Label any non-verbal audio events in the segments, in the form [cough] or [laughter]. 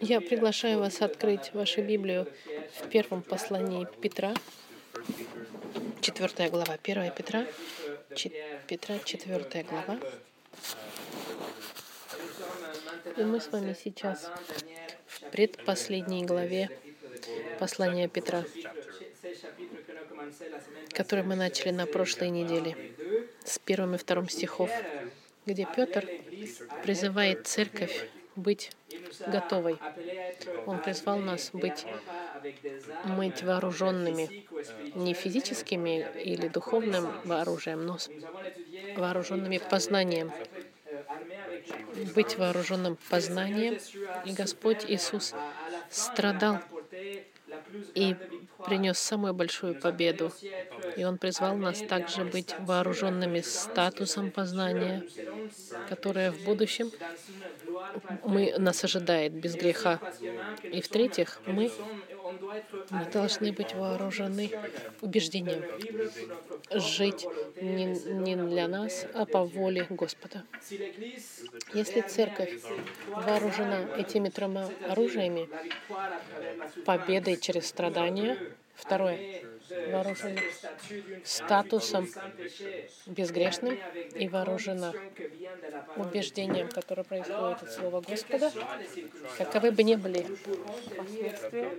Я приглашаю вас открыть вашу Библию в первом послании Петра, четвертая глава, первая Петра, Чет- Петра, четвертая глава. И мы с вами сейчас в предпоследней главе послания Петра, который мы начали на прошлой неделе, с первым и вторым стихов, где Петр призывает церковь быть готовой. Он призвал нас быть, быть вооруженными не физическими или духовным вооружием, но вооруженными познанием. Быть вооруженным познанием. И Господь Иисус страдал и принес самую большую победу. И Он призвал нас также быть вооруженными статусом познания, которое в будущем мы, нас ожидает без греха. И в-третьих, мы, мы должны быть вооружены убеждением жить не, не для нас, а по воле Господа. Если церковь вооружена этими тремя оружиями, победой через страдания, второе, вооружена статусом безгрешным и вооружена убеждением, которое происходит от Слова Господа, каковы бы ни были последствия,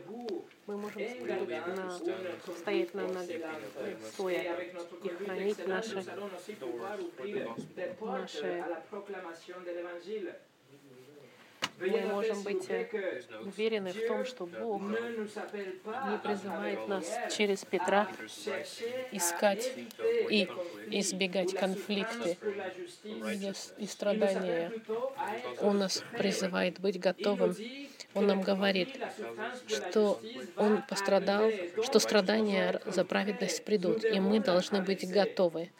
мы можем на, стоять на ногах, стоя и хранить наши, наши мы можем быть уверены в том, что Бог не призывает нас через Петра искать и избегать конфликты и страдания. Он нас призывает быть готовым. Он нам говорит, что Он пострадал, что страдания за праведность придут, и мы должны быть готовы.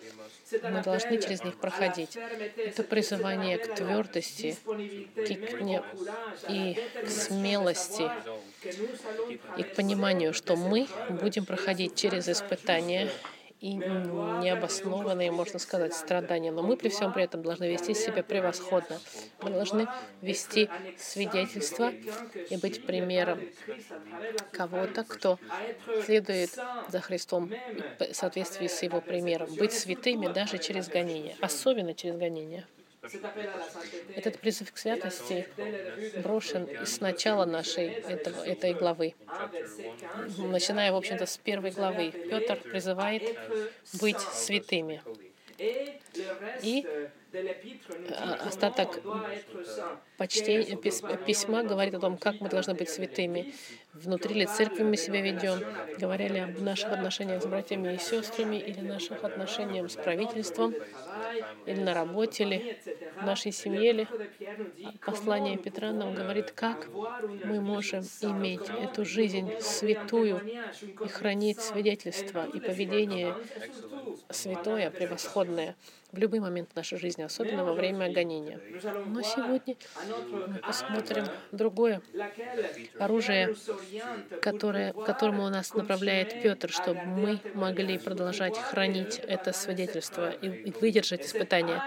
Мы должны через них проходить. Это призывание к твердости к, и к смелости и к пониманию, что мы будем проходить через испытания и необоснованные, можно сказать, страдания. Но мы при всем при этом должны вести себя превосходно. Мы должны вести свидетельство и быть примером кого-то, кто следует за Христом в соответствии с Его примером. Быть святыми даже через гонение, особенно через гонение. Этот призыв к святости брошен с начала нашей этого, этой главы. Начиная, в общем-то, с первой главы. Петр призывает быть святыми. И остаток почтения, письма говорит о том, как мы должны быть святыми. Внутри ли церкви мы себя ведем, говорили об наших отношениях с братьями и сестрами, или наших отношениях с правительством, или на работе, или в нашей семье. Или. Послание Петра нам говорит, как мы можем иметь эту жизнь святую и хранить свидетельство и поведение святое, превосходное в любой момент нашей жизни, особенно во время гонения. Но сегодня мы посмотрим другое оружие, которое, которому у нас направляет Петр, чтобы мы могли продолжать хранить это свидетельство и выдержать испытания.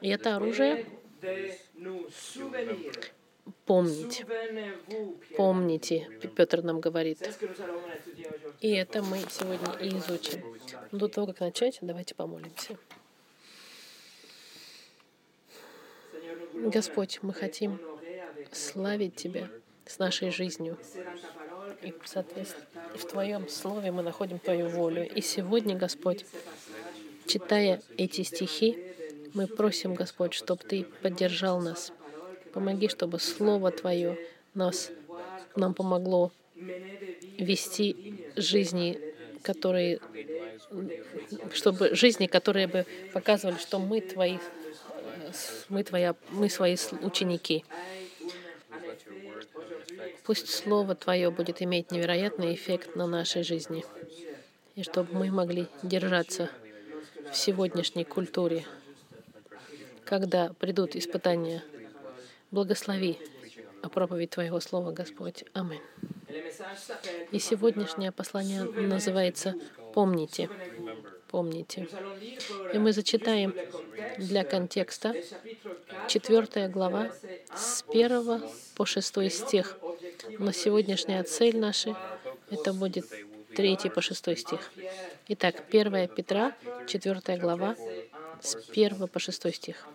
И это оружие помнить. Помните, Петр нам говорит. И это мы сегодня и изучим. Но до того, как начать, давайте помолимся. Господь, мы хотим славить Тебя с нашей жизнью. И в Твоем Слове мы находим Твою волю. И сегодня, Господь, читая эти стихи, мы просим, Господь, чтобы Ты поддержал нас. Помоги, чтобы Слово Твое нас, нам помогло вести жизни, которые, чтобы жизни, которые бы показывали, что мы Твои мы, твоя, мы свои ученики. Пусть Слово Твое будет иметь невероятный эффект на нашей жизни, и чтобы мы могли держаться в сегодняшней культуре, когда придут испытания. Благослови проповедь Твоего Слова, Господь. Аминь. И сегодняшнее послание называется «Помните» помните. И мы зачитаем для контекста 4 глава с 1 по 6 стих Но сегодняшняя цель наша — это будет 3 по 6 стих. Итак, 1 Петра, 4 глава, с 1 по 6 стих.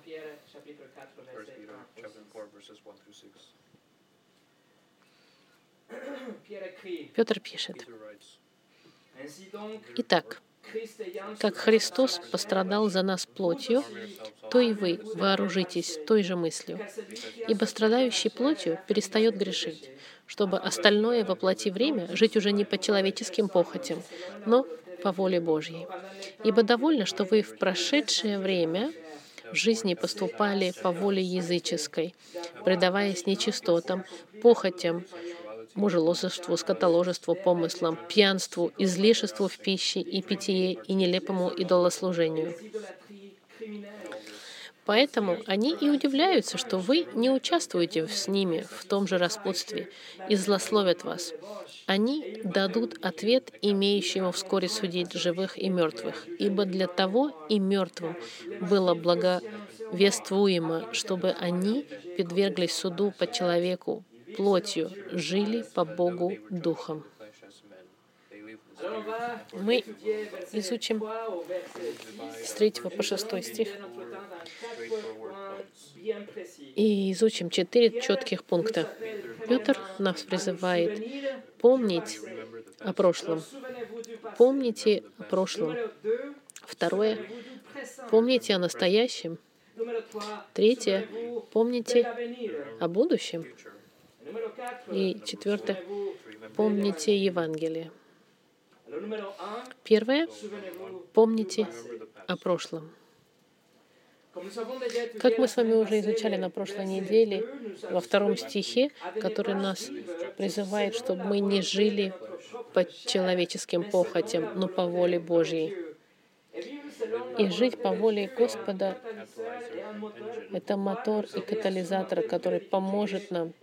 Петр пишет. Итак, как Христос пострадал за нас плотью, то и вы вооружитесь той же мыслью. Ибо страдающий плотью перестает грешить, чтобы остальное воплоти время жить уже не по человеческим похотям, но по воле Божьей. Ибо довольно, что вы в прошедшее время в жизни поступали по воле языческой, предаваясь нечистотам, похотям, мужеложеству, скотоложеству, помыслам, пьянству, излишеству в пище и питье и нелепому идолослужению. Поэтому они и удивляются, что вы не участвуете с ними в том же распутстве и злословят вас. Они дадут ответ имеющему вскоре судить живых и мертвых, ибо для того и мертвым было благовествуемо, чтобы они подверглись суду по человеку, плотью, жили по Богу духом. Мы изучим с 3 по 6 стих и изучим четыре четких пункта. Петр нас призывает помнить о прошлом. Помните о прошлом. Второе. Помните о настоящем. Третье. Помните о будущем. И четвертое. Помните Евангелие. Первое. Помните о прошлом. Как мы с вами уже изучали на прошлой неделе, во втором стихе, который нас призывает, чтобы мы не жили по человеческим похотям, но по воле Божьей. И жить по воле Господа — это мотор и катализатор, который поможет нам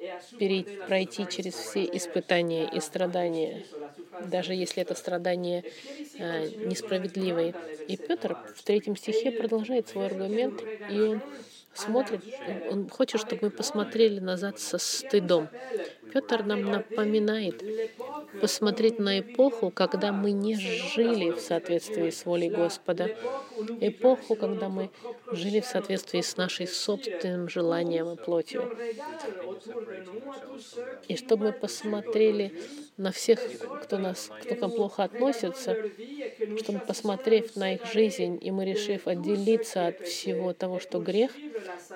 пройти через все испытания и страдания, даже если это страдания э, несправедливые. И Петр в третьем стихе продолжает свой аргумент, и он смотрит, он хочет, чтобы мы посмотрели назад со стыдом. Петр нам напоминает посмотреть на эпоху, когда мы не жили в соответствии с волей Господа, эпоху, когда мы жили в соответствии с нашей собственным желанием и плотью. И чтобы мы посмотрели на всех, кто, нас, кто к нам плохо относится, чтобы посмотрев на их жизнь, и мы решив отделиться от всего того, что грех,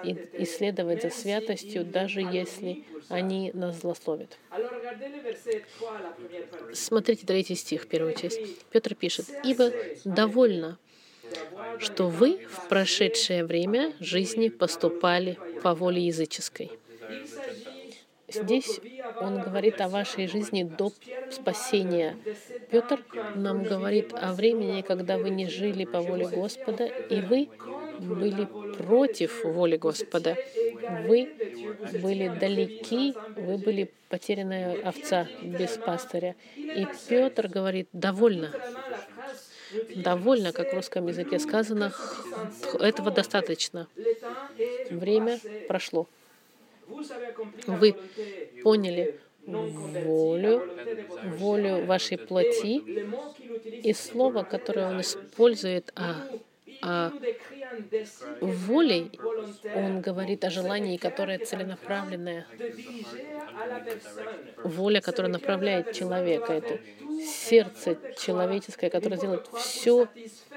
и исследовать за святостью, даже если они нас злословят. Смотрите третий стих, первую часть. Петр пишет, «Ибо довольно, что вы в прошедшее время жизни поступали по воле языческой». Здесь он говорит о вашей жизни до спасения. Петр нам говорит о времени, когда вы не жили по воле Господа, и вы были против воли Господа. Вы были далеки, вы были потерянная овца без пастыря. И Петр говорит, довольно. Довольно, как в русском языке сказано, этого достаточно. Время прошло. Вы поняли волю, волю вашей плоти, и слово, которое он использует о, о волей, он говорит о желании, которое целенаправленное. Воля, которая направляет человека, это сердце человеческое, которое делает все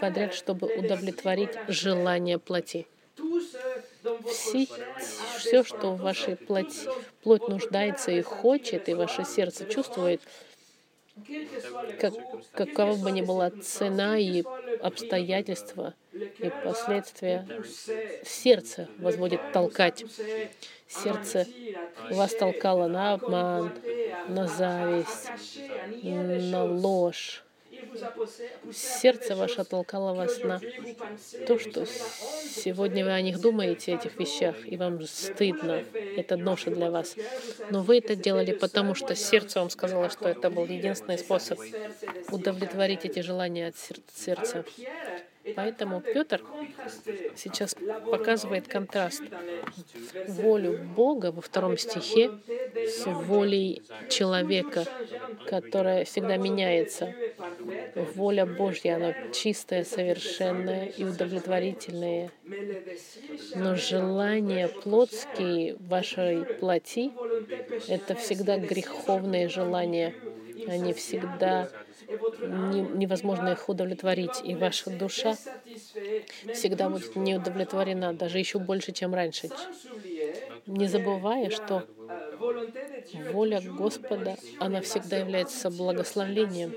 подряд, чтобы удовлетворить желание плоти все, все что в вашей плоть, плоть нуждается и хочет, и ваше сердце чувствует, как, какова бы ни была цена и обстоятельства и последствия, сердце возводит толкать. Сердце вас толкало на обман, на зависть, на ложь, сердце ваше толкало вас на то, что сегодня вы о них думаете, этих вещах, и вам стыдно, это ноша для вас. Но вы это делали потому, что сердце вам сказало, что это был единственный способ удовлетворить эти желания от сердца. Поэтому Петр сейчас показывает контраст волю Бога во втором стихе с волей человека, которая всегда меняется. Воля Божья, она чистая, совершенная и удовлетворительная. Но желания плотские вашей плоти — это всегда греховные желания. Они всегда невозможно их удовлетворить, и ваша душа всегда будет не удовлетворена, даже еще больше, чем раньше. Не забывая, что воля Господа, она всегда является благословением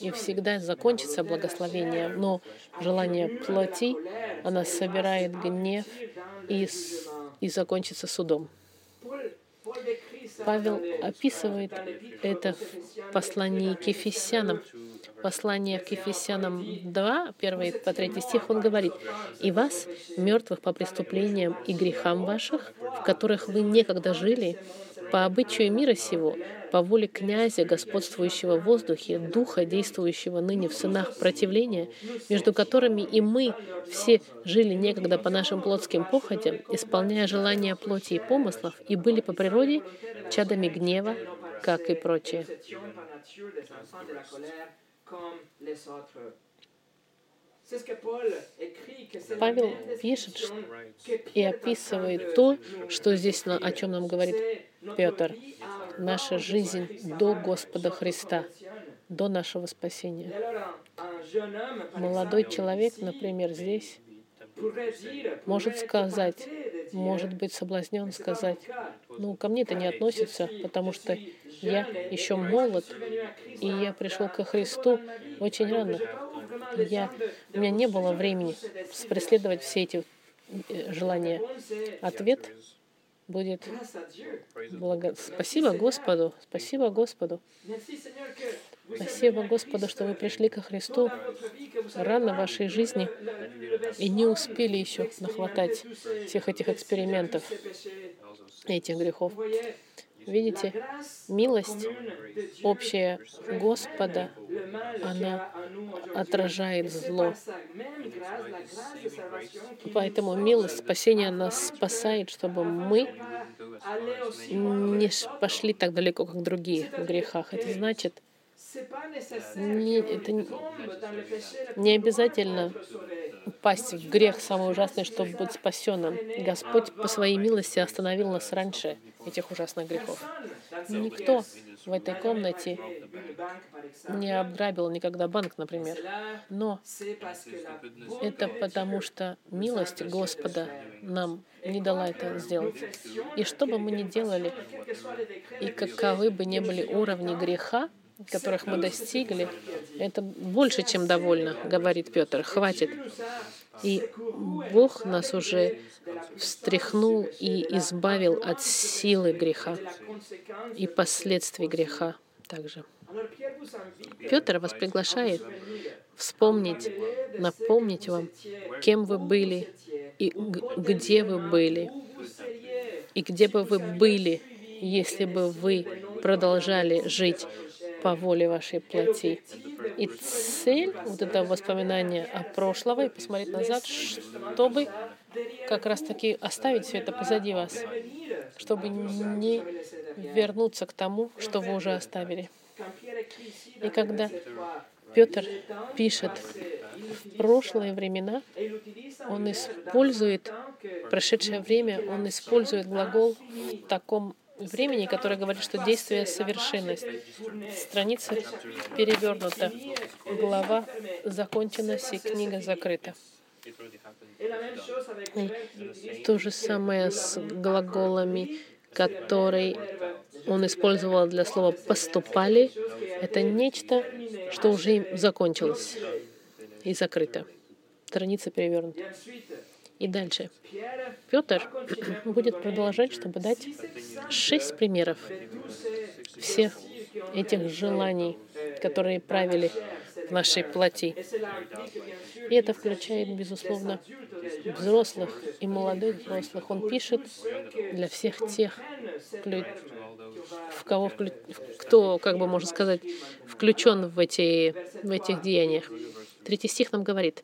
и всегда закончится благословением, но желание плоти, она собирает гнев и, и закончится судом. Павел описывает это в послании к Ефесянам. Послание к Ефесянам 2, 1 по 3 стих, он говорит, «И вас, мертвых по преступлениям и грехам ваших, в которых вы некогда жили, по обычаю мира сего, по воле князя, господствующего в воздухе, духа, действующего ныне в сынах противления, между которыми и мы все жили некогда по нашим плотским похотям, исполняя желания плоти и помыслов, и были по природе чадами гнева, как и прочее. Павел пишет и описывает то, что здесь, о чем нам говорит Петр. Наша жизнь до Господа Христа, до нашего спасения. Молодой человек, например, здесь может сказать, может быть соблазнен сказать, ну, ко мне это не относится, потому что я еще молод, и я пришел ко Христу очень рано. Я, у меня не было времени преследовать все эти э, желания. Ответ будет благо... Спасибо Господу, спасибо Господу. Спасибо Господу, что вы пришли ко Христу рано в вашей жизни и не успели еще нахватать всех этих экспериментов, этих грехов. Видите, милость общая Господа, она отражает зло. Поэтому милость спасения нас спасает, чтобы мы не пошли так далеко, как другие в грехах. Это значит, не, это не, не обязательно упасть в грех самый ужасный, чтобы быть спасенным. Господь по своей милости остановил нас раньше этих ужасных грехов. Никто в этой комнате не обграбил никогда банк, например. Но это потому, что милость Господа нам не дала это сделать. И что бы мы ни делали, и каковы бы ни были уровни греха, которых мы достигли, это больше, чем довольно, говорит Петр. Хватит. И Бог нас уже встряхнул и избавил от силы греха и последствий греха также. Петр вас приглашает вспомнить, напомнить вам, кем вы были и где вы были, и где бы вы были, если бы вы продолжали жить по воле вашей плоти. И цель вот этого воспоминания о прошлого и посмотреть назад, чтобы как раз таки оставить все это позади вас, чтобы не вернуться к тому, что вы уже оставили. И когда Петр пишет в прошлые времена, он использует прошедшее время, он использует глагол в таком времени, которое говорит, что действие — совершенность. Страница перевернута. Глава закончена, все книга закрыта. И то же самое с глаголами, которые он использовал для слова «поступали». Это нечто, что уже закончилось и закрыто. Страница перевернута. И дальше. Петр будет продолжать, чтобы дать шесть примеров всех этих желаний, которые правили в нашей плоти. И это включает, безусловно, взрослых и молодых взрослых. Он пишет для всех тех, в кого, кто, как бы можно сказать, включен в, эти, в этих деяниях. Третий стих нам говорит,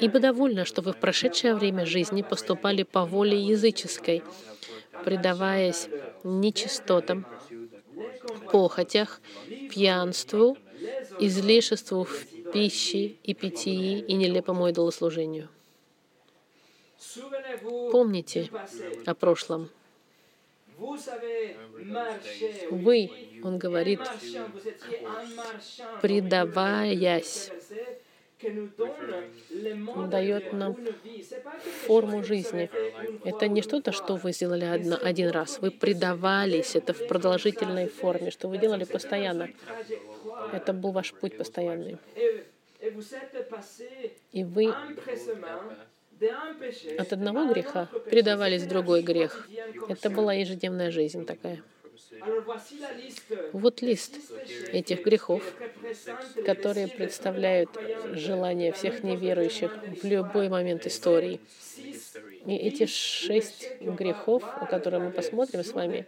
Ибо довольно, что вы в прошедшее время жизни поступали по воле языческой, предаваясь нечистотам, похотях, пьянству, излишеству в пище и питьи и нелепому идолослужению. Помните о прошлом. Вы, он говорит, предаваясь, дает нам форму жизни. Это не что-то, что вы сделали одно, один раз. Вы предавались, это в продолжительной форме, что вы делали постоянно. Это был ваш путь постоянный. И вы от одного греха передавались в другой грех. Это была ежедневная жизнь такая. Вот лист этих грехов, которые представляют желание всех неверующих в любой момент истории. И эти шесть грехов, о которых мы посмотрим с вами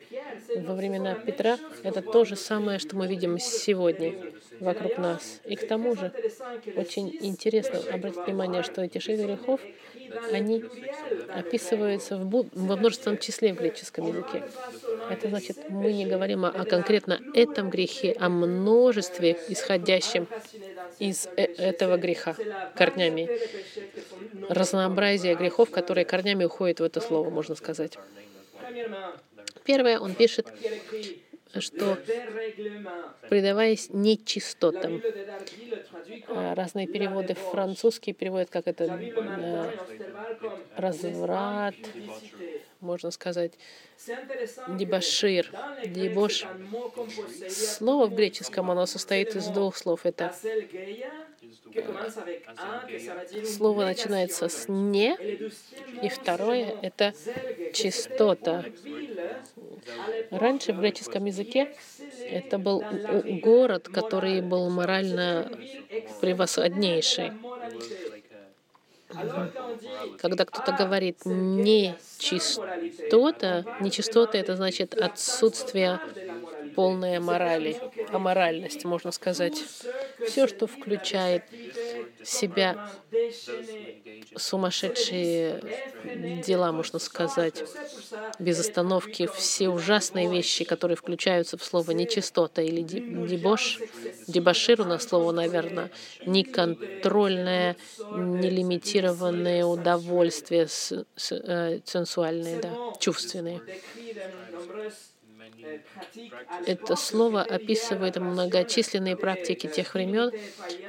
во времена Петра, это то же самое, что мы видим сегодня вокруг нас. И к тому же очень интересно обратить внимание, что эти шесть грехов они описываются в, во множественном числе в греческом языке. Это значит, мы не говорим о, о конкретно этом грехе, о множестве, исходящем из э этого греха корнями. Разнообразие грехов, которые корнями уходят в это слово, можно сказать. Первое, он пишет, что предаваясь нечистотам. А, разные переводы французские переводят как это э, разврат, можно сказать, дебашир, дебош. Слово в греческом, оно состоит из двух слов. Это Слово начинается с «не», и второе — это «чистота». Раньше в греческом языке это был город, который был морально превосходнейший. Когда кто-то говорит «нечистота», нечистота — это значит отсутствие полной морали, аморальность, можно сказать. Все, что включает себя сумасшедшие дела, можно сказать, без остановки, все ужасные вещи, которые включаются в слово нечистота или дебош, дебошир у нас слово, наверное, неконтрольное, нелимитированное удовольствие э, сенсуальные, да, чувственные. Это слово описывает многочисленные практики тех времен,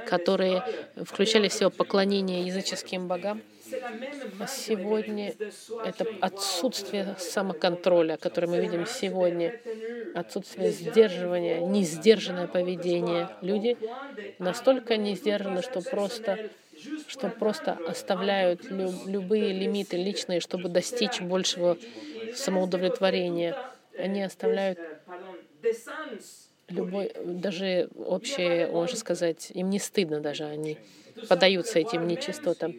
которые включали в себя поклонение языческим богам. А сегодня это отсутствие самоконтроля, которое мы видим сегодня, отсутствие сдерживания, несдержанное поведение. Люди настолько не сдержаны, что просто что просто оставляют лю- любые лимиты личные, чтобы достичь большего самоудовлетворения. Они оставляют любой, даже общее, можно сказать, им не стыдно даже, они подаются этим нечистотам.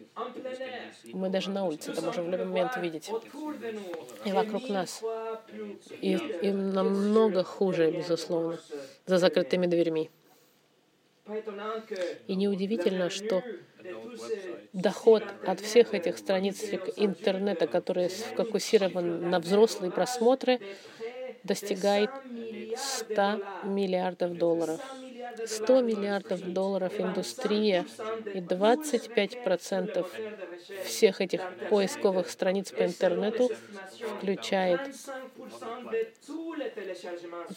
Мы даже на улице это можем в любой момент видеть. И вокруг нас. И им намного хуже, безусловно, за закрытыми дверьми. И неудивительно, что доход от всех этих страниц интернета, которые сфокусированы на взрослые просмотры, достигает 100 миллиардов долларов. 100 миллиардов долларов индустрия и 25% всех этих поисковых страниц по интернету включает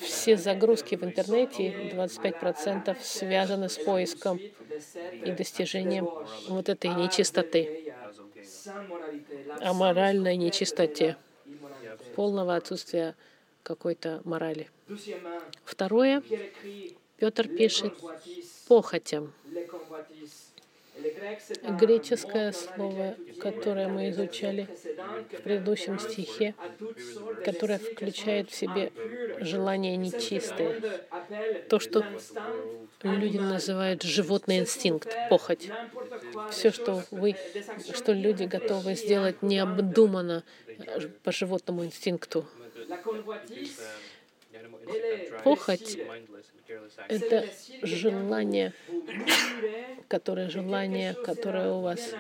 все загрузки в интернете, 25% связаны с поиском и достижением вот этой нечистоты, аморальной нечистоте, полного отсутствия какой-то морали. Второе, Петр пишет похотям. Греческое слово, которое мы изучали в предыдущем стихе, которое включает в себе желание нечистое. То, что люди называют животный инстинкт, похоть. Все, что вы, что люди готовы сделать необдуманно по животному инстинкту. Похоть — это желание, которое желание, которое у вас,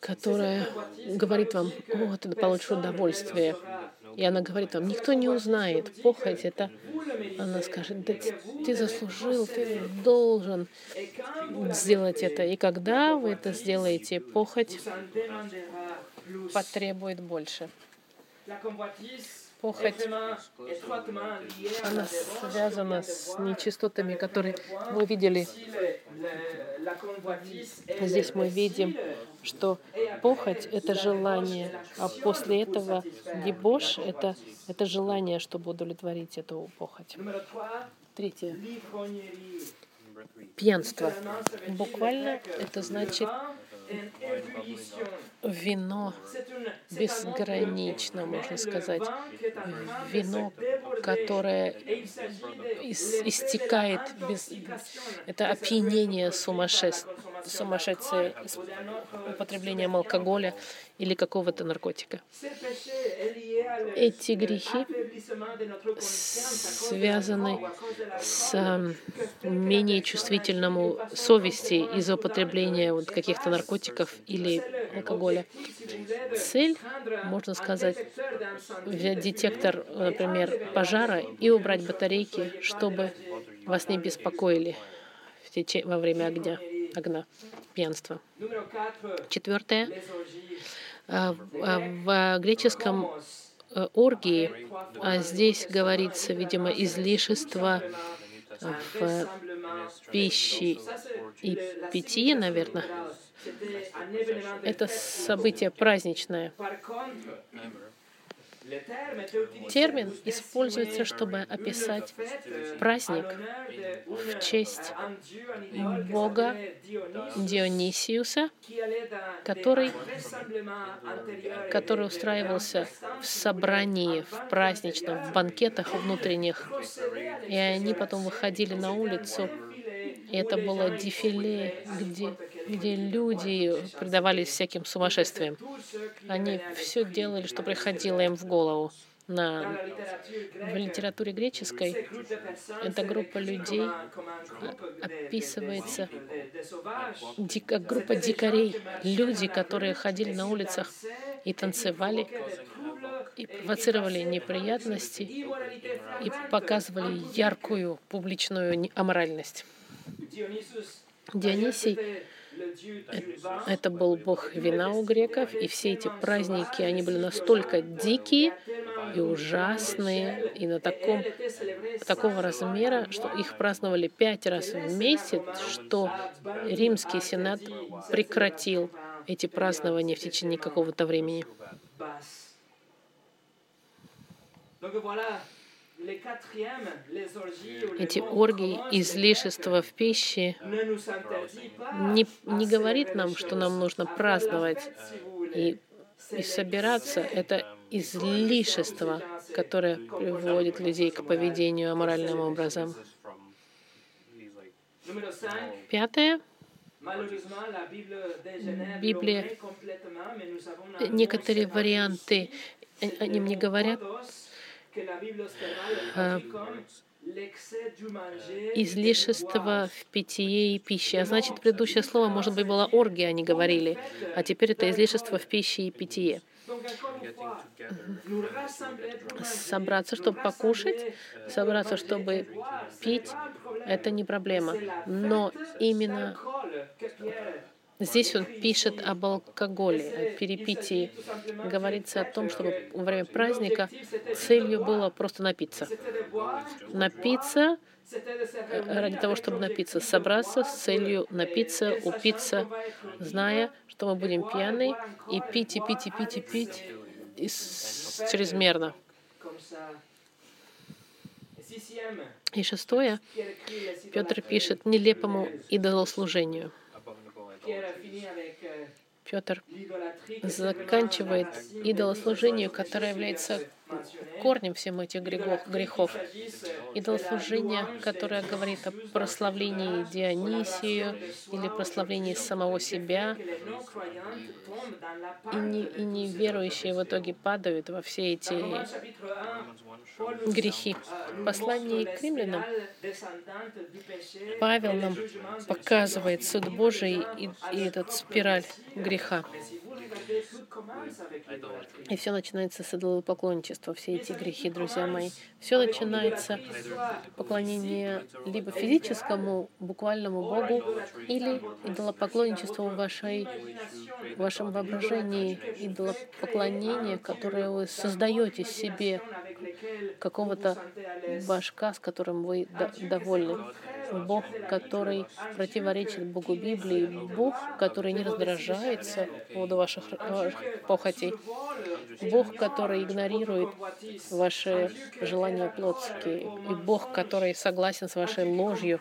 которое говорит вам, о, ты получишь удовольствие. И она говорит вам, никто не узнает. Похоть — это она скажет, да ты заслужил, ты должен сделать это. И когда вы это сделаете, похоть потребует больше. Похоть, она связана с нечистотами, которые мы видели. Здесь мы видим, что похоть — это желание, а после этого дебош — это, это желание, чтобы удовлетворить эту похоть. Третье. Пьянство. Буквально это значит вино безгранично, можно сказать. Вино, которое истекает без... Это опьянение сумасшествия сумасшедшее употреблением алкоголя или какого-то наркотика. Эти грехи связаны с менее чувствительному совести из-за употребления вот каких-то наркотиков или алкоголя. Цель, можно сказать, взять детектор, например, пожара и убрать батарейки, чтобы вас не беспокоили во время огня огня, пьянства. Четвертое. А, а, в греческом оргии, а здесь говорится, видимо, излишество в пище и питье, наверное. Это событие праздничное. Термин используется, чтобы описать праздник в честь Бога Дионисиуса, который, который устраивался в собрании, в праздничном, в банкетах внутренних. И они потом выходили на улицу, и это было дефиле, где где люди предавались всяким сумасшествиям. Они все делали, что приходило им в голову. На, в литературе греческой эта группа людей описывается как группа дикарей, люди, которые ходили на улицах и танцевали, и провоцировали неприятности, и показывали яркую публичную аморальность. Дионисий это был бог вина у греков, и все эти праздники, они были настолько дикие и ужасные, и на таком, такого размера, что их праздновали пять раз в месяц, что римский сенат прекратил эти празднования в течение какого-то времени. Эти оргии, излишества в пище не, не говорит нам, что нам нужно праздновать и, и собираться. Это излишество, которое приводит людей к поведению аморальным образом. Пятое. Библия, некоторые варианты, они мне говорят, излишество в питье и пище. А значит, предыдущее слово, может быть, было оргия, они говорили, а теперь это излишество в пище и питье. Собраться, чтобы покушать, собраться, чтобы пить, это не проблема. Но именно Здесь он пишет об алкоголе, о перепитии. Говорится о том, чтобы во время праздника целью было просто напиться. Напиться э, ради того, чтобы напиться, собраться с целью напиться, упиться, зная, что мы будем пьяны, и пить, и пить, и пить, и пить и чрезмерно. И шестое, Петр пишет нелепому идолослужению. Петр заканчивает идолослужению, которое является корнем всем этих грехов. грехов. Идолослужение, которое говорит о прославлении Дионисию или прославлении самого себя, и, не, и неверующие в итоге падают во все эти грехи. В послании к римлянам Павел нам показывает суд Божий и, и этот спираль греха. И все начинается с идолопоклонничества, все эти грехи, друзья мои. Все начинается поклонение либо физическому, буквальному Богу, или идолопоклонничеству в вашей, в вашем воображении, идолопоклонение, которое вы создаете себе, какого-то башка, с которым вы довольны. Бог, который противоречит Богу Библии, Бог, который не раздражается по поводу ваших похотей, Бог, который игнорирует ваши желания плотские, и Бог, который согласен с вашей ложью,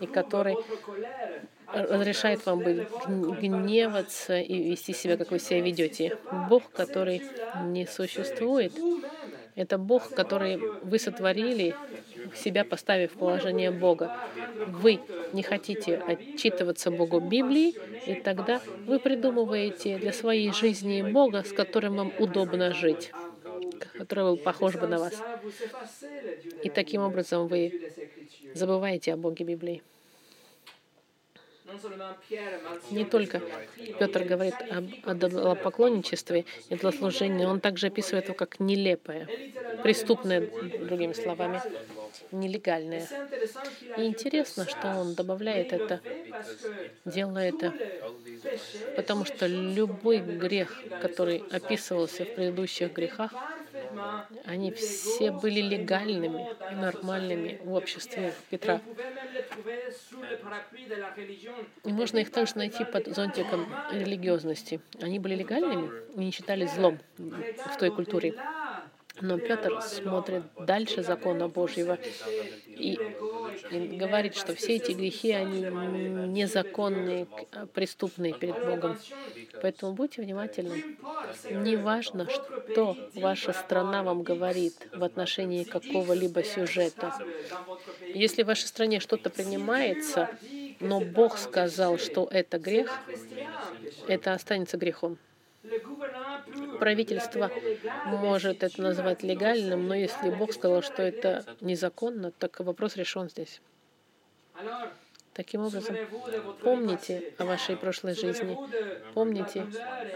и который разрешает вам быть гневаться и вести себя, как вы себя ведете. Бог, который не существует, это Бог, который вы сотворили, себя поставив в положение Бога. Вы не хотите отчитываться Богу Библии, и тогда вы придумываете для своей жизни Бога, с которым вам удобно жить который был похож бы на вас. И таким образом вы забываете о Боге Библии. Не только Петр говорит об идолопоклонничестве и идолослужении, он также описывает его как нелепое, преступное, другими словами, нелегальное. И интересно, что он добавляет это, делает это, потому что любой грех, который описывался в предыдущих грехах, они все были легальными и нормальными в обществе Петра. И можно их также найти под зонтиком религиозности. Они были легальными и не считались злом в той культуре. Но Петр смотрит дальше закона Божьего и, и говорит, что все эти грехи, они незаконные, преступные перед Богом. Поэтому будьте внимательны. Не важно, что ваша страна вам говорит в отношении какого-либо сюжета. Если в вашей стране что-то принимается, но Бог сказал, что это грех, это останется грехом. Правительство может это назвать легальным, но если Бог сказал, что это незаконно, так вопрос решен здесь. Таким образом, помните о вашей прошлой жизни, помните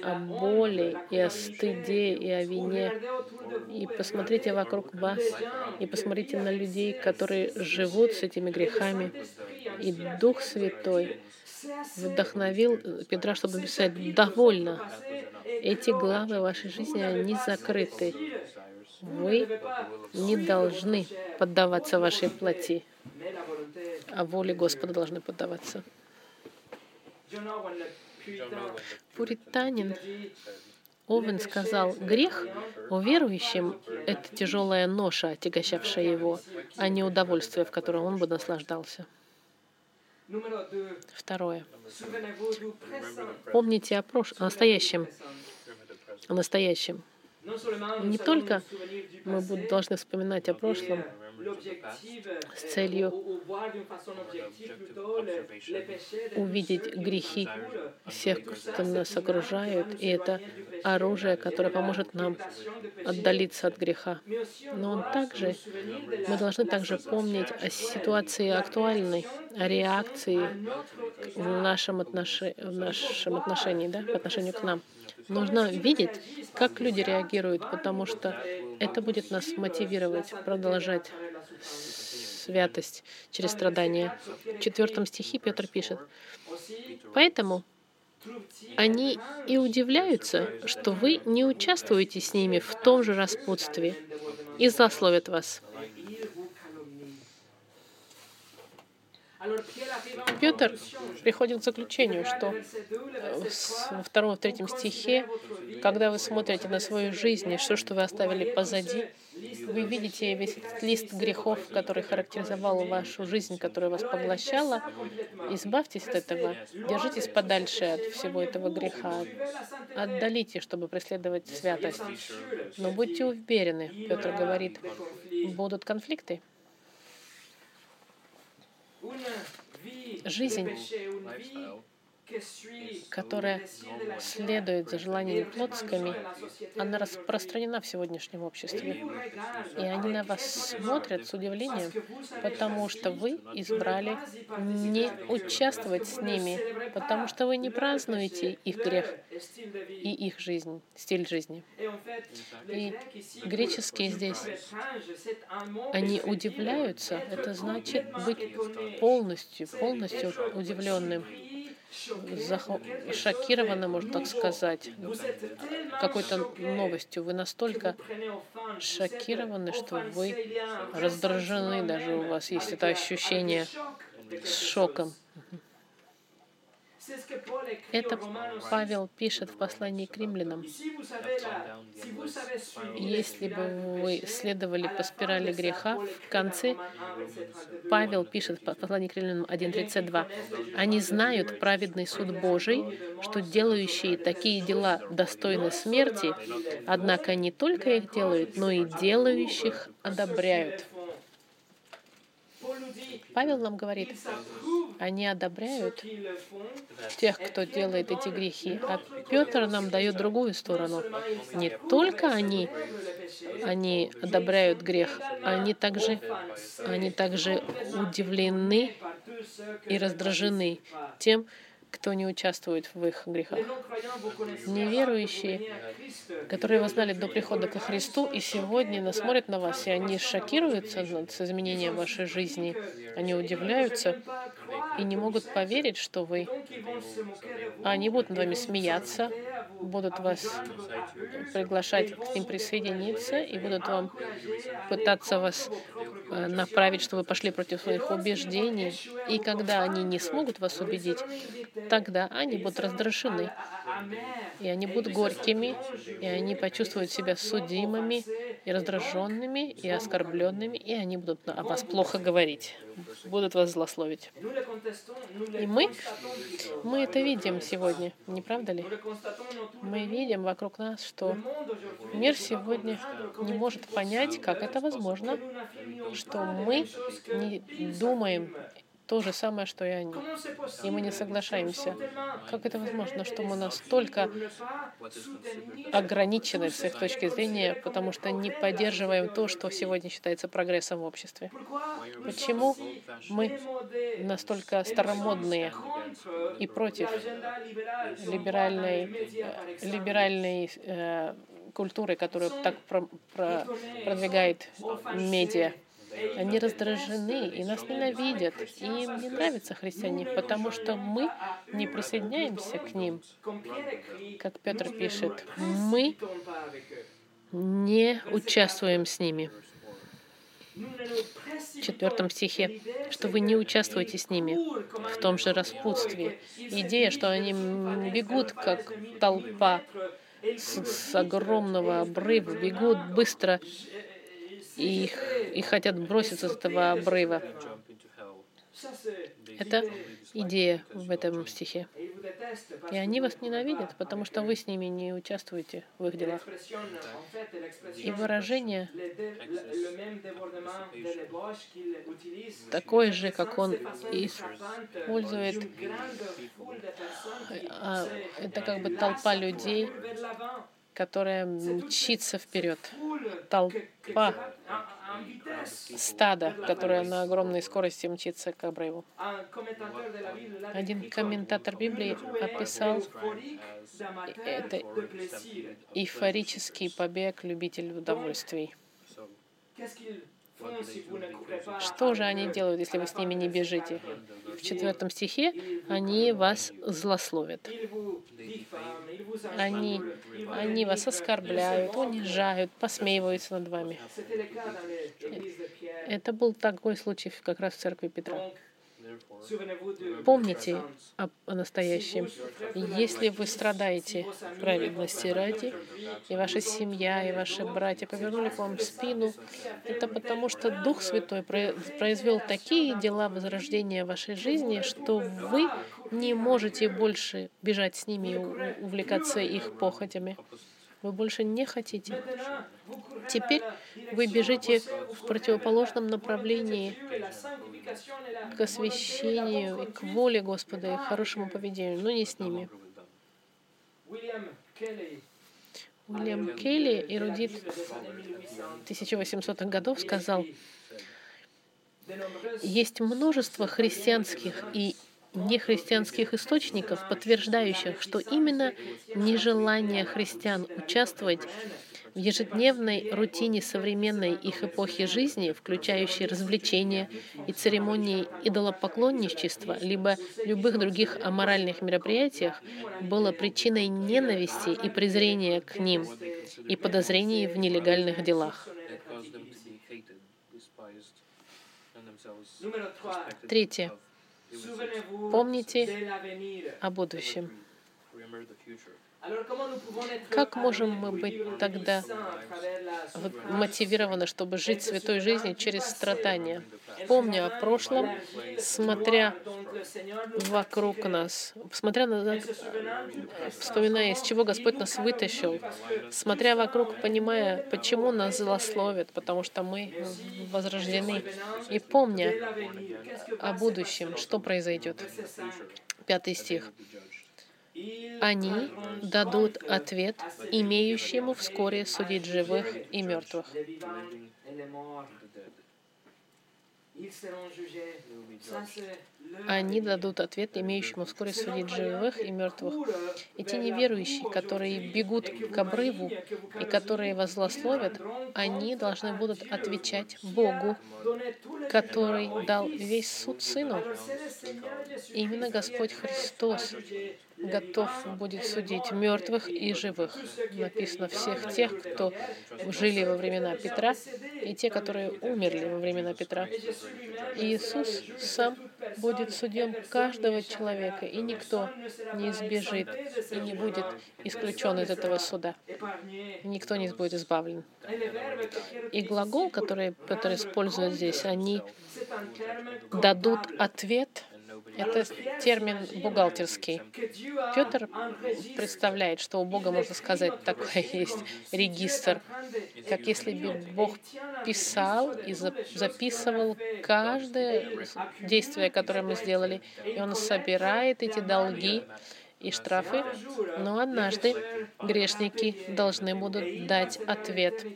о боли и о стыде и о вине, и посмотрите вокруг вас, и посмотрите на людей, которые живут с этими грехами, и Дух Святой вдохновил Петра, чтобы написать «довольно». Эти главы вашей жизни, они закрыты. Вы не должны поддаваться вашей плоти, а воле Господа должны поддаваться. Пуританин Овен сказал, грех у верующим — это тяжелая ноша, отягощавшая его, а не удовольствие, в котором он бы наслаждался. Второе. Помните о, прош... о настоящем. О настоящем. Не только мы должны вспоминать о прошлом, с целью увидеть грехи всех, кто нас окружает, и это оружие, которое поможет нам отдалиться от греха. Но он также, мы должны также помнить о ситуации актуальной, о реакции в нашем, отнош... в нашем отношении, да, по отношению к нам. Нужно видеть, как люди реагируют, потому что это будет нас мотивировать продолжать святость через страдания. В четвертом стихе Петр пишет, «Поэтому они и удивляются, что вы не участвуете с ними в том же распутстве и злословят вас. Петр приходит к заключению, что во втором, третьем стихе, когда вы смотрите на свою жизнь и все, что вы оставили позади, вы видите весь этот лист грехов, который характеризовал вашу жизнь, которая вас поглощала. Избавьтесь от этого, держитесь подальше от всего этого греха, отдалите, чтобы преследовать святость. Но будьте уверены, Петр говорит, будут конфликты. Жизнь которая следует за желаниями плотскими, она распространена в сегодняшнем обществе. И они на вас смотрят с удивлением, потому что вы избрали не участвовать с ними, потому что вы не празднуете их грех и их жизнь, стиль жизни. И греческие здесь, они удивляются, это значит быть полностью, полностью удивленным шокированы, можно так сказать, какой-то новостью. Вы настолько шокированы, что вы раздражены, даже у вас есть это ощущение с шоком. Это Павел пишет в послании к римлянам. Если бы вы следовали по спирали греха, в конце Павел пишет в послании к римлянам 1.32. «Они знают праведный суд Божий, что делающие такие дела достойны смерти, однако не только их делают, но и делающих одобряют». Павел нам говорит, они одобряют тех, кто делает эти грехи. А Петр нам дает другую сторону. Не только они, они одобряют грех, они также, они также удивлены и раздражены тем, кто не участвует в их грехах. Неверующие, которые вас знали до прихода ко Христу, и сегодня смотрят на вас, и они шокируются с изменением вашей жизни, они удивляются и не могут поверить, что вы... Они будут над вами смеяться, будут вас приглашать к ним присоединиться и будут вам пытаться вас э, направить, чтобы вы пошли против своих убеждений. И когда они не смогут вас убедить, тогда они будут раздражены. И они будут горькими, и они почувствуют себя судимыми, и раздраженными, и оскорбленными, и они будут о вас плохо говорить, будут вас злословить. И мы, мы это видим сегодня, не правда ли? Мы видим вокруг нас, что мир сегодня не может понять, как это возможно, что мы не думаем то же самое, что и они. И мы не соглашаемся. Как это возможно, что мы настолько [laughs] ограничены с их точки зрения, потому что не поддерживаем то, что сегодня считается прогрессом в обществе? Почему мы настолько старомодные и против либеральной, либеральной э, культуры, которую так про, про, продвигает медиа? Они раздражены и нас ненавидят. И им не нравятся христиане, потому что мы не присоединяемся к ним. Как Петр пишет, мы не участвуем с ними. В четвертом стихе, что вы не участвуете с ними в том же распутстве. Идея, что они бегут, как толпа с, с огромного обрыва, бегут быстро и, их, и хотят броситься с этого обрыва. Это идея в этом стихе. И они вас ненавидят, потому что вы с ними не участвуете в их делах. И выражение такое же, как он использует, а, это как бы толпа людей, которая мчится вперед. Толпа стада, которое на огромной скорости мчится к обрыву. Один комментатор Библии описал это эйфорический побег любителей удовольствий. Что же они делают, если вы с ними не бежите? В четвертом стихе они вас злословят. Они, они вас оскорбляют, унижают, посмеиваются над вами. Это был такой случай как раз в церкви Петра. Помните о, настоящем. Если вы страдаете праведности ради, и ваша семья, и ваши братья повернули к вам спину, это потому, что Дух Святой произвел такие дела возрождения вашей жизни, что вы не можете больше бежать с ними и увлекаться их похотями. Вы больше не хотите. Теперь вы бежите в противоположном направлении к освящению и к воле Господа и к хорошему поведению, но не с ними. Уильям Келли, эрудит 1800-х годов, сказал, есть множество христианских и нехристианских источников, подтверждающих, что именно нежелание христиан участвовать в ежедневной рутине современной их эпохи жизни, включающей развлечения и церемонии идолопоклонничества, либо любых других аморальных мероприятиях, было причиной ненависти и презрения к ним и подозрений в нелегальных делах. Третье. Помните о будущем. Как можем мы быть тогда мотивированы, чтобы жить святой жизнью через страдания? Помня о прошлом, смотря вокруг нас, смотря назад, вспоминая, из чего Господь нас вытащил, смотря вокруг, понимая, почему нас злословят, потому что мы возрождены, и помня о будущем, что произойдет. Пятый стих они дадут ответ имеющему вскоре судить живых и мертвых. Они дадут ответ имеющему вскоре судить живых и мертвых. Эти неверующие, которые бегут к обрыву и которые вас злословят, они должны будут отвечать Богу, который дал весь суд Сыну. Именно Господь Христос готов будет судить мертвых и живых. Написано всех тех, кто жили во времена Петра, и те, которые умерли во времена Петра. Иисус сам будет судьем каждого человека, и никто не избежит и не будет исключен из этого суда. Никто не будет избавлен. И глагол, который Петр использует здесь, они дадут ответ это термин бухгалтерский. Петр представляет, что у Бога, можно сказать, такой [laughs] есть регистр, как если бы Бог писал и записывал каждое действие, которое мы сделали, и Он собирает эти долги и штрафы, но однажды грешники должны будут дать ответ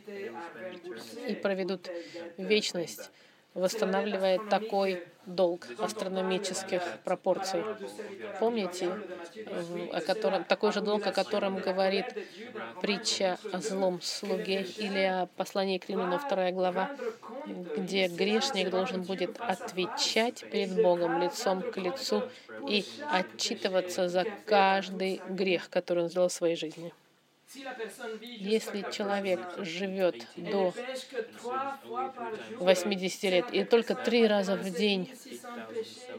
и проведут вечность восстанавливает такой долг астрономических пропорций. Помните, о котором, такой же долг, о котором говорит притча о злом слуге или о послании к Римлянам 2 глава, где грешник должен будет отвечать перед Богом лицом к лицу и отчитываться за каждый грех, который он сделал в своей жизни. Если человек живет до 80 лет и только три раза в день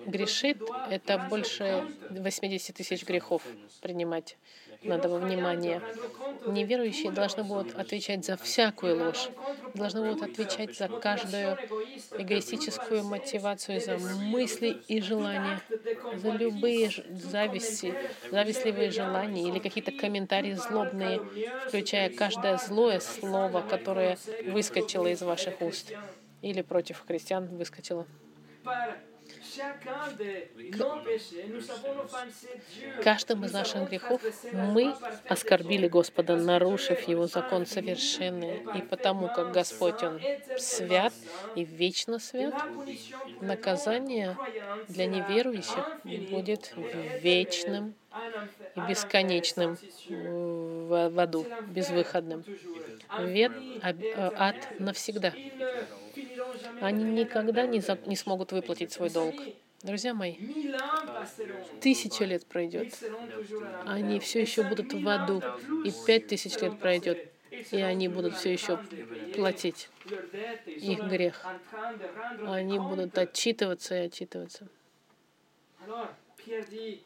грешит, это больше 80 тысяч грехов принимать надо во внимание. Неверующие должны будут отвечать за всякую ложь, должны будут отвечать за каждую эгоистическую мотивацию, за мысли и желания, за любые зависти, завистливые желания или какие-то комментарии злобные, включая каждое злое слово, которое выскочило из ваших уст или против христиан выскочило. Каждым из наших грехов мы оскорбили Господа, нарушив Его закон совершенный. И потому как Господь, Он свят и вечно свят, наказание для неверующих будет вечным и бесконечным в аду, безвыходным. Вет, ад навсегда. Они никогда не, за, не смогут выплатить свой долг. Друзья мои, тысяча лет пройдет, они все еще будут в аду, и пять тысяч лет пройдет, и они будут все еще платить их грех. Они будут отчитываться и отчитываться.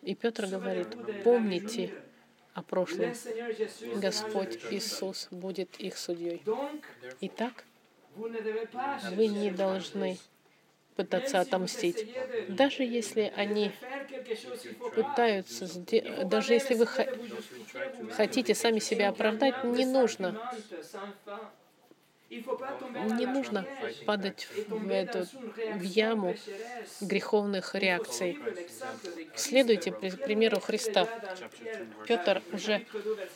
И Петр говорит, помните о прошлом. Господь Иисус будет их судьей. Итак, вы не должны пытаться отомстить. Даже если они пытаются, даже если вы хотите сами себя оправдать, не нужно. Не нужно падать в, эту, в яму греховных реакций. Следуйте примеру Христа. Петр уже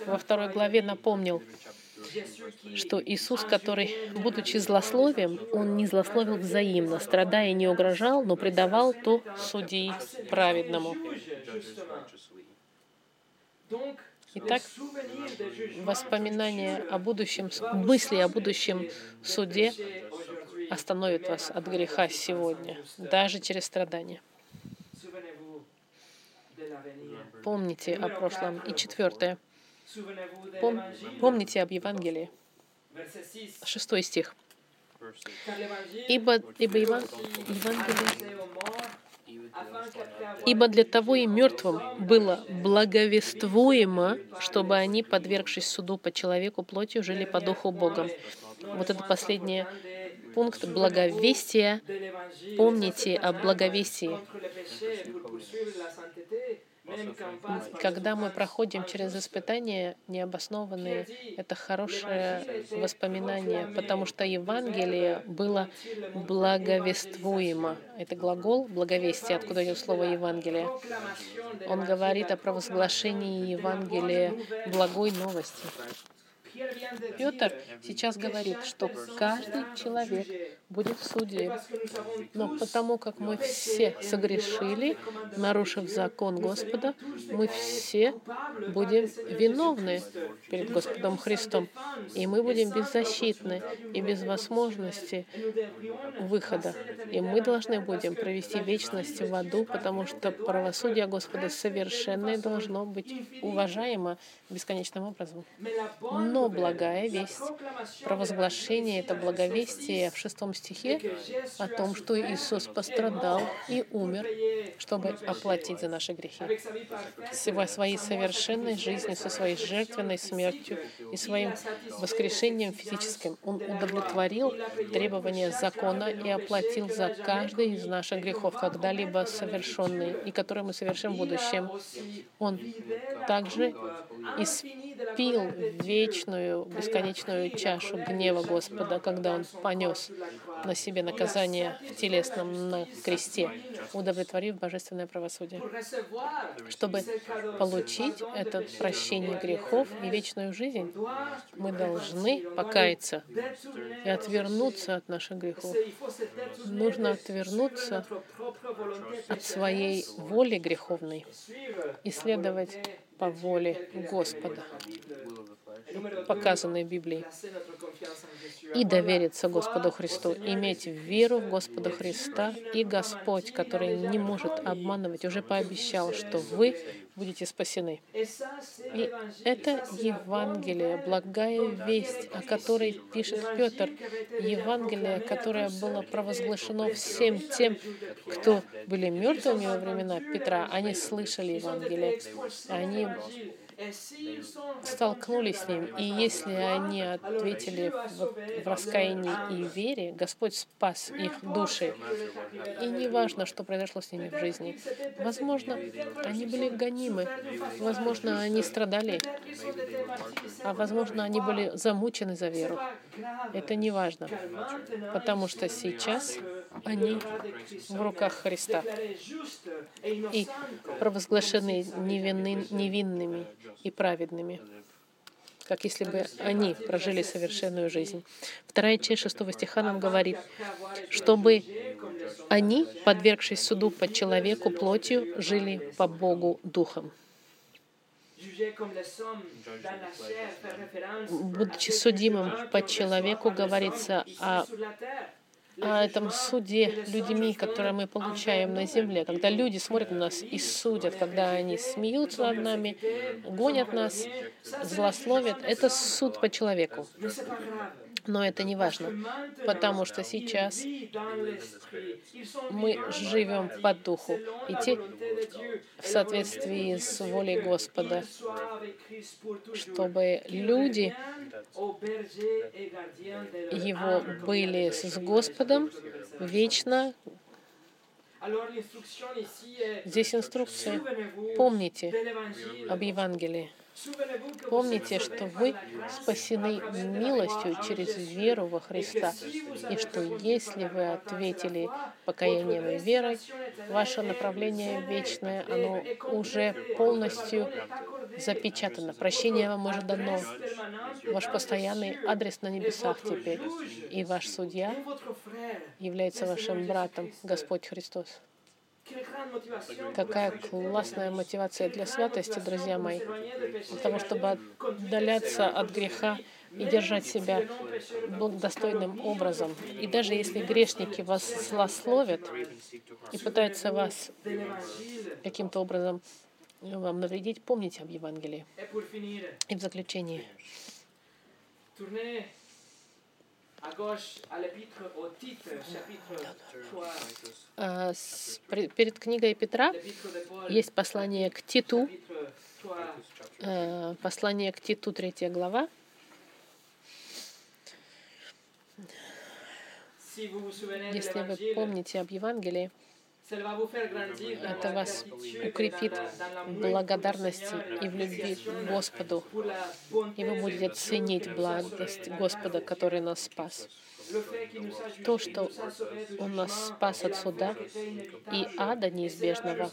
во второй главе напомнил, что Иисус, который, будучи злословием, Он не злословил взаимно, страдая не угрожал, но предавал то судьи праведному. Итак, воспоминания о будущем, мысли о будущем суде остановят вас от греха сегодня, даже через страдания. Помните о прошлом. И четвертое. Пом, помните об Евангелии. Шестой стих. Ибо, ибо Еван, Евангелие Ибо для того и мертвым было благовествуемо, чтобы они, подвергшись суду по человеку плотью, жили по духу Богом. Вот это последний пункт благовестия. Помните о благовестии. Когда мы проходим через испытания необоснованные, это хорошее воспоминание, потому что Евангелие было благовествуемо. Это глагол благовестия, откуда идет слово Евангелие. Он говорит о провозглашении Евангелия благой новости. Петр сейчас говорит, что каждый человек будет в суде. Но потому как мы все согрешили, нарушив закон Господа, мы все будем виновны перед Господом Христом. И мы будем беззащитны и без возможности выхода. И мы должны будем провести вечность в аду, потому что правосудие Господа совершенное должно быть уважаемо бесконечным образом. Но благая весть, провозглашение это благовестие в шестом стихе о том, что Иисус пострадал и умер, чтобы оплатить за наши грехи. Со своей совершенной жизнью, со своей жертвенной смертью и своим воскрешением физическим Он удовлетворил требования закона и оплатил за каждый из наших грехов, когда-либо совершенные и которые мы совершим в будущем. Он также испил вечную, бесконечную чашу гнева Господа, когда Он понес на себе наказание в телесном на кресте, удовлетворив божественное правосудие. Чтобы получить это прощение грехов и вечную жизнь, мы должны покаяться и отвернуться от наших грехов. Нужно отвернуться от своей воли греховной и следовать по воле Господа показанной в Библии, и довериться Господу Христу, иметь веру в Господа Христа, и Господь, который не может обманывать, уже пообещал, что вы будете спасены. И это Евангелие, благая весть, о которой пишет Петр, Евангелие, которое было провозглашено всем тем, кто были мертвыми во времена Петра, они слышали Евангелие, они столкнулись с ним, и если они ответили в, в раскаянии и вере, Господь спас их души. И не важно, что произошло с ними в жизни. Возможно, они были гонимы, возможно, они страдали, а возможно, они были замучены за веру. Это не важно, потому что сейчас они в руках Христа и провозглашены невинны, невинными и праведными, как если бы они прожили совершенную жизнь. Вторая часть шестого стиха нам говорит, чтобы они, подвергшись суду по человеку плотью, жили по Богу духом. Будучи судимым по человеку, говорится о о этом суде людьми, которые мы получаем на земле, когда люди смотрят на нас и судят, когда они смеются над нами, гонят нас, злословят, это суд по человеку. Но это не важно, потому что сейчас мы живем по духу, идти в соответствии с волей Господа, чтобы люди его были с Господом вечно. Здесь инструкция. Помните об Евангелии. Помните, что вы спасены милостью через веру во Христа, и что если вы ответили покаянием и верой, ваше направление вечное, оно уже полностью запечатано. Прощение вам уже дано. Ваш постоянный адрес на небесах теперь. И ваш судья является вашим братом, Господь Христос. Какая классная мотивация для святости, друзья мои, для того, чтобы отдаляться от греха и держать себя достойным образом. И даже если грешники вас злословят и пытаются вас каким-то образом вам навредить, помните об Евангелии. И в заключение. Перед книгой Петра есть послание к Титу, послание к Титу, третья глава. Если вы помните об Евангелии, это вас укрепит в благодарности и в любви к Господу, и вы будете ценить благость Господа, который нас спас. То, что Он нас спас от суда и ада неизбежного,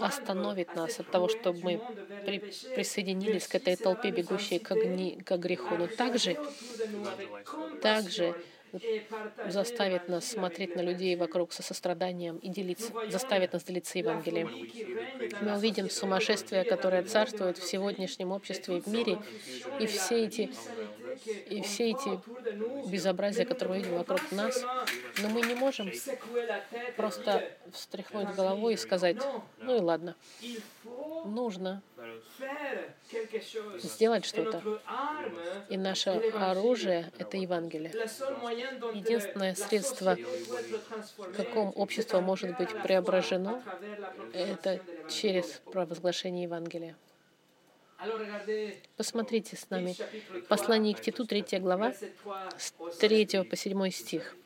остановит нас от того, чтобы мы при, присоединились к этой толпе, бегущей к, огни, к греху. Но также, также заставит нас смотреть на людей вокруг со состраданием и делиться, заставит нас делиться Евангелием. Мы увидим сумасшествие, которое царствует в сегодняшнем обществе и в мире, и все эти, и все эти безобразия, которые мы видим вокруг нас, но мы не можем просто встряхнуть головой и сказать, ну и ладно, нужно сделать что-то. И наше оружие — это Евангелие. Единственное средство, в каком общество может быть преображено, это через провозглашение Евангелия. Посмотрите с нами. Послание к Титу, 3 глава, с 3 по 7 стих.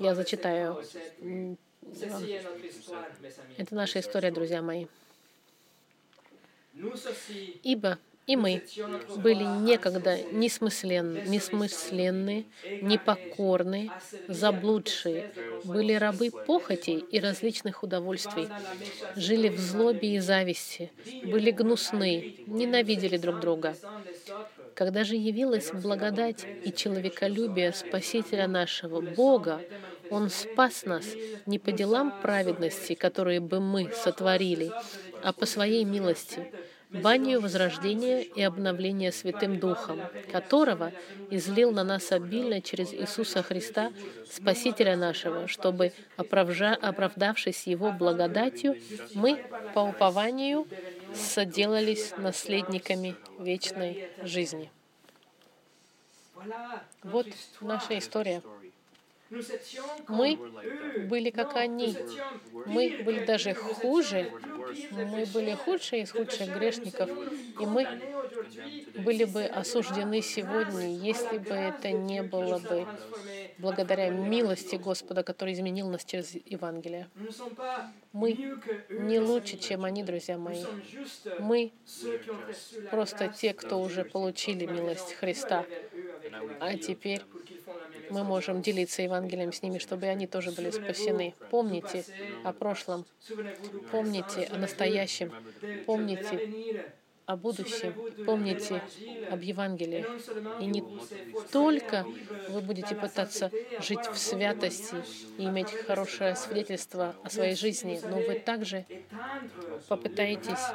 Я зачитаю. Это наша история, друзья мои. Ибо и мы были некогда несмысленны, несмысленны, непокорны, заблудшие, были рабы похотей и различных удовольствий, жили в злобе и зависти, были гнусны, ненавидели друг друга. Когда же явилась благодать и человеколюбие Спасителя нашего, Бога, Он спас нас не по делам праведности, которые бы мы сотворили, а по Своей милости, банию возрождения и обновления Святым Духом, которого излил на нас обильно через Иисуса Христа, Спасителя нашего, чтобы, оправдавшись Его благодатью, мы по упованию соделались наследниками вечной жизни. Вот наша история. Мы были как они. Мы были даже хуже. Мы были худшие из худших грешников. И мы были бы осуждены сегодня, если бы это не было бы благодаря милости Господа, который изменил нас через Евангелие. Мы не лучше, чем они, друзья мои. Мы просто те, кто уже получили милость Христа. А теперь мы можем делиться Евангелием с ними, чтобы они тоже были спасены. Помните о прошлом, помните о настоящем, помните о будущем, помните об Евангелии. И не только вы будете пытаться жить в святости и иметь хорошее свидетельство о своей жизни, но вы также попытаетесь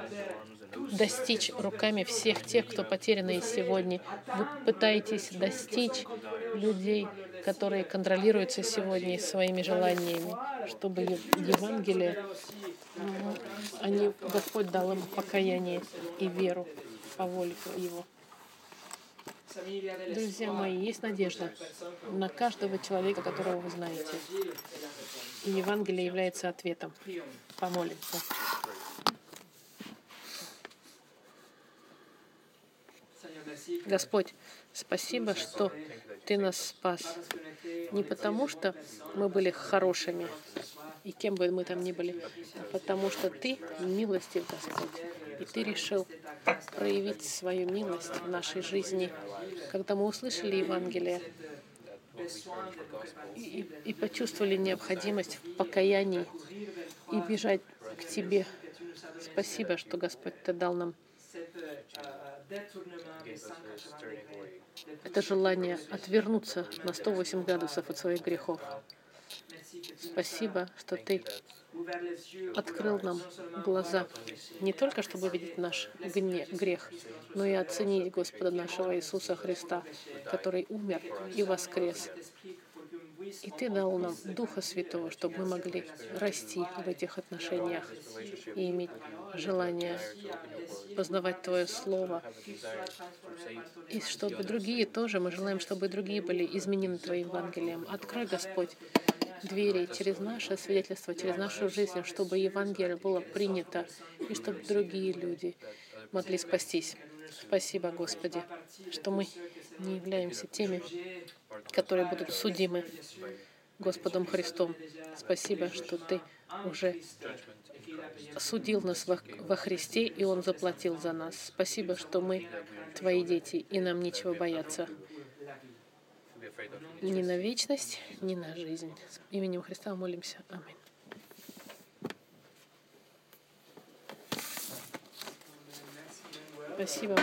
достичь руками всех тех, кто потерянные сегодня. Вы пытаетесь достичь людей, которые контролируются сегодня своими желаниями, чтобы Евангелие, они, Господь дал им покаяние и веру по воле Его. Друзья мои, есть надежда на каждого человека, которого вы знаете. И Евангелие является ответом. Помолимся. Господь, спасибо, что Ты нас спас. Не потому, что мы были хорошими, и кем бы мы там ни были, а потому что Ты милостив, Господь. И Ты решил проявить свою милость в нашей жизни, когда мы услышали Евангелие и, и почувствовали необходимость в покаянии и бежать к Тебе. Спасибо, что Господь Ты дал нам это желание отвернуться на 108 градусов от своих грехов. Спасибо, что Ты открыл нам глаза не только, чтобы видеть наш грех, но и оценить Господа нашего Иисуса Христа, который умер и воскрес. И Ты дал нам Духа Святого, чтобы мы могли расти в этих отношениях и иметь желание познавать Твое Слово. И чтобы другие тоже, мы желаем, чтобы другие были изменены Твоим Евангелием. Открой, Господь, двери через наше свидетельство, через нашу жизнь, чтобы Евангелие было принято, и чтобы другие люди могли спастись. Спасибо, Господи, что мы не являемся теми, которые будут судимы Господом Христом. Спасибо, что Ты уже судил нас во, во Христе, и Он заплатил за нас. Спасибо, что мы Твои дети, и нам нечего бояться. Ни на вечность, ни на жизнь. С именем Христа молимся. Аминь. Спасибо.